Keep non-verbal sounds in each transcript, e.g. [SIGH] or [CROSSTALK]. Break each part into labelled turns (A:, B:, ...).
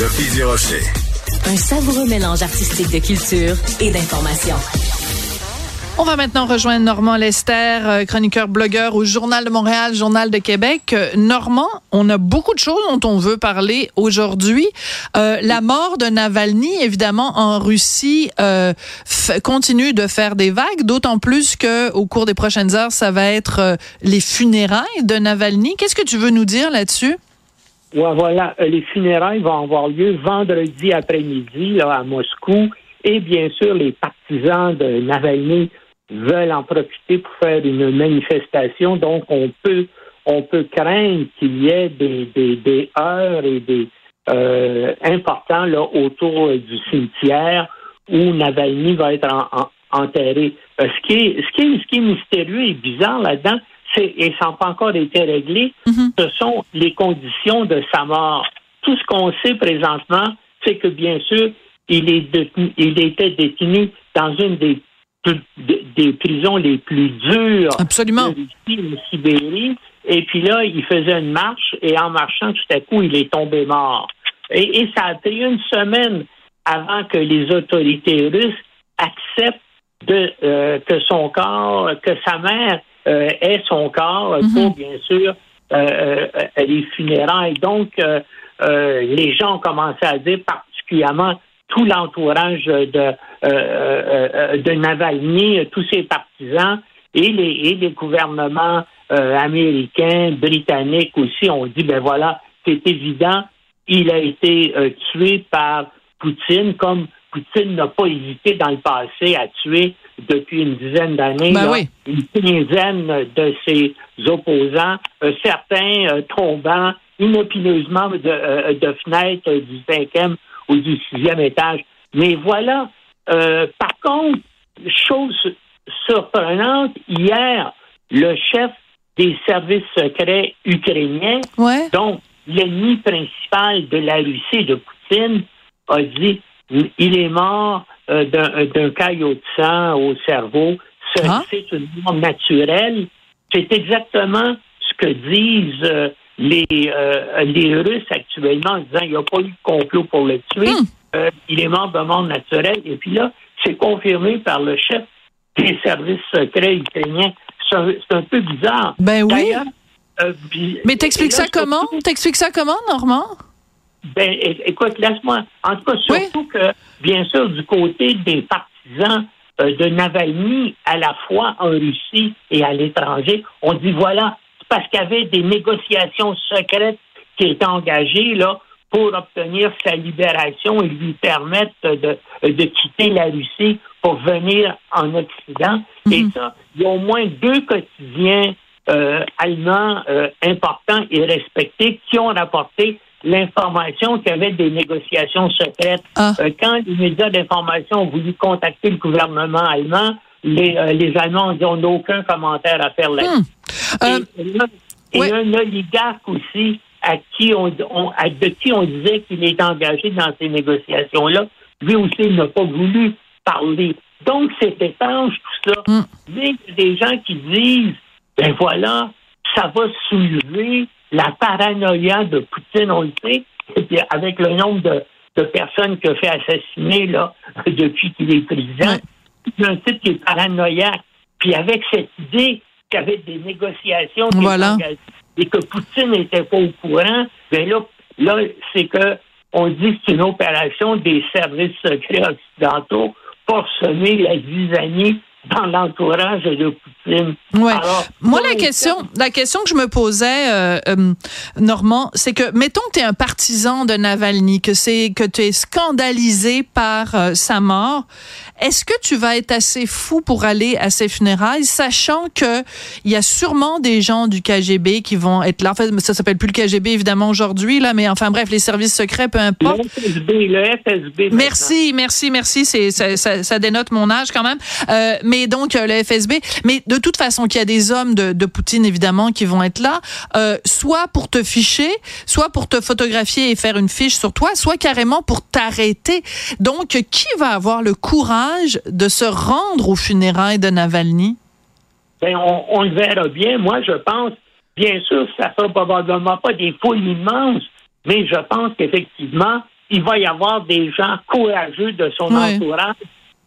A: Sophie Durocher.
B: Un savoureux mélange artistique de culture et d'information.
C: On va maintenant rejoindre Normand Lester, euh, chroniqueur blogueur au Journal de Montréal, Journal de Québec. Euh, Normand, on a beaucoup de choses dont on veut parler aujourd'hui. Euh, la mort de Navalny, évidemment, en Russie, continue de faire des vagues, d'autant plus que au cours des prochaines heures, ça va être les funérailles de Navalny. Qu'est-ce que tu veux nous dire là-dessus?
D: Ouais, voilà, les funérailles vont avoir lieu vendredi après-midi à Moscou. Et bien sûr, les partisans de Navalny veulent en profiter pour faire une manifestation. Donc, on peut, on peut craindre qu'il y ait des, des, des heures et des euh, importants là, autour du cimetière où Navalny va être enterré. Euh, ce, qui est, ce, qui est, ce qui est mystérieux et bizarre là-dedans, et ça n'a pas encore été réglé, mm-hmm. ce sont les conditions de sa mort. Tout ce qu'on sait présentement, c'est que bien sûr, il, est détenu, il était détenu dans une des des prisons les plus dures
C: Absolument.
D: de Sibérie. Et puis là, il faisait une marche et en marchant, tout à coup, il est tombé mort. Et, ça a pris une semaine avant que les autorités russes acceptent de, euh, que son corps, que sa mère euh, ait son corps mhm. pour, bien sûr, euh, les funérailles. Donc, les gens ont commencé à dire particulièrement tout l'entourage de, euh, euh, euh, de Navalny, tous ses partisans et les, et les gouvernements américains, britanniques aussi ont dit, ben voilà, c'est évident, il a été tué par Poutine, comme Poutine n'a pas hésité dans le passé à tuer depuis une dizaine d'années
C: ben
D: une quinzaine de ses opposants, certains tombant inopineusement de, de fenêtres du cinquième ou du sixième étage. Mais voilà, euh, par contre, chose surprenante, hier, le chef des services secrets ukrainiens, donc l'ennemi principal de la Russie, de Poutine, a dit il est mort euh, d'un caillot de sang au cerveau. Ah. C'est une mort naturelle. C'est exactement ce que disent euh, les, euh, les Russes actuellement en disant qu'il n'y a pas eu de complot pour le tuer. Hmm. Euh, il est mort de mort naturelle. Et puis là, c'est confirmé par le chef des services secrets ukrainiens. C'est un peu bizarre.
C: Ben oui. Euh, Mais t'expliques ça comment? T'expliques ça comment, Normand?
D: Ben, écoute, laisse-moi. En tout cas, surtout que, bien sûr, du côté des partisans de Navalny, à la fois en Russie et à l'étranger, on dit voilà, parce qu'il y avait des négociations secrètes qui étaient engagées là pour obtenir sa libération et lui permettre de, de quitter la Russie pour venir en Occident. Et mhm. ça, il y a au moins deux quotidiens euh, allemands euh, importants et respectés qui ont rapporté l'information qu'il y avait des négociations secrètes. Ah. Euh, quand les médias d'information ont voulu contacter le gouvernement allemand, les, les Allemands ont dit on n'a aucun commentaire à faire là-dessus. Hmm. Euh, et, un oligarque aussi à qui on, de qui on disait qu'il est engagé dans ces négociations-là, lui aussi n'a pas voulu parler. Donc c'est étrange tout ça. Mm. Mais il y a des gens qui disent ben voilà, ça va soulever la paranoïa de Poutine, on le sait, et puis avec le nombre de, personnes qu'il a fait assassiner là, [LAUGHS] depuis qu'il est président. C'est un type qui est paranoïaque. Puis avec cette idée qu'il y avait des négociations et que Poutine n'était pas au courant, bien là, là c'est que on dit que c'est une opération des services secrets occidentaux pour semer la zizanie dans l'entourage de Poutine.
C: Ouais. Moi, la question, la question que je me posais, euh, euh, Normand, c'est que, mettons que tu es un partisan de Navalny, que c'est que tu es scandalisé par euh, sa mort, est-ce que tu vas être assez fou pour aller à ses funérailles, sachant que il y a sûrement des gens du KGB qui vont être là? En fait, ça s'appelle plus le KGB évidemment aujourd'hui là, mais enfin bref, les services secrets, peu importe.
D: Le FSB, le FSB.
C: Merci, merci, merci. C'est ça, ça, ça, dénote mon âge quand même. Euh, mais donc euh, le FSB. Mais de toute façon, qu'il y a des hommes de, de, Poutine évidemment qui vont être là, euh, soit pour te ficher, soit pour te photographier et faire une fiche sur toi, soit carrément pour t'arrêter. Donc, qui va avoir le courage de se rendre aux funérailles de Navalny?
D: Ben, on, le verra bien. Moi, je pense, bien sûr, ça ne sera probablement pas des foules immenses, mais je pense qu'effectivement, il va y avoir des gens courageux de son entourage.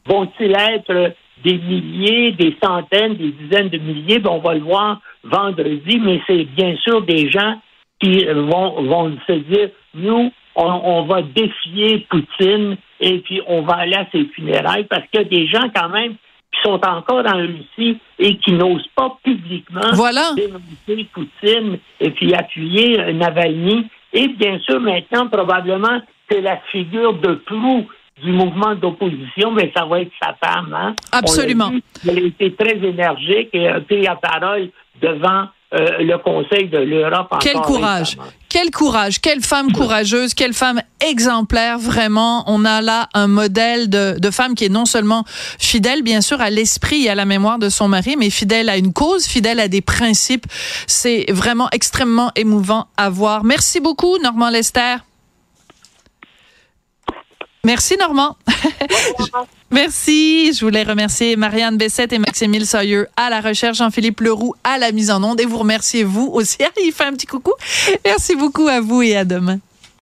D: Vont-ils être des milliers, des centaines, des dizaines de milliers? Ben, on va le voir vendredi, mais c'est bien sûr des gens qui vont, vont se dire, nous, on, va défier Poutine et puis on va aller à ses funérailles parce qu'il y a des gens quand même qui sont encore en Russie et qui n'osent pas publiquement dénoncer Poutine et puis appuyer Navalny. Et bien sûr, maintenant, probablement, c'est la figure de proue du mouvement d'opposition, mais ça va être sa femme. Hein?
C: Absolument.
D: Elle a été très énergique et a pris la parole devant euh, le Conseil de l'Europe.
C: Quel courage. Quel courage. Quelle femme courageuse. Quelle femme exemplaire. Vraiment, on a là un modèle de, de femme qui est non seulement fidèle, bien sûr, à l'esprit et à la mémoire de son mari, mais fidèle à une cause, fidèle à des principes. C'est vraiment extrêmement émouvant à voir. Merci beaucoup, Normand Lester. Merci, Normand. [LAUGHS] Merci. Je voulais remercier Marianne Bessette et Maximile Soyeux à la recherche, Jean-Philippe Leroux à la mise en onde et vous remercier vous aussi. [LAUGHS] Il fait un petit coucou. Merci beaucoup à vous et à demain.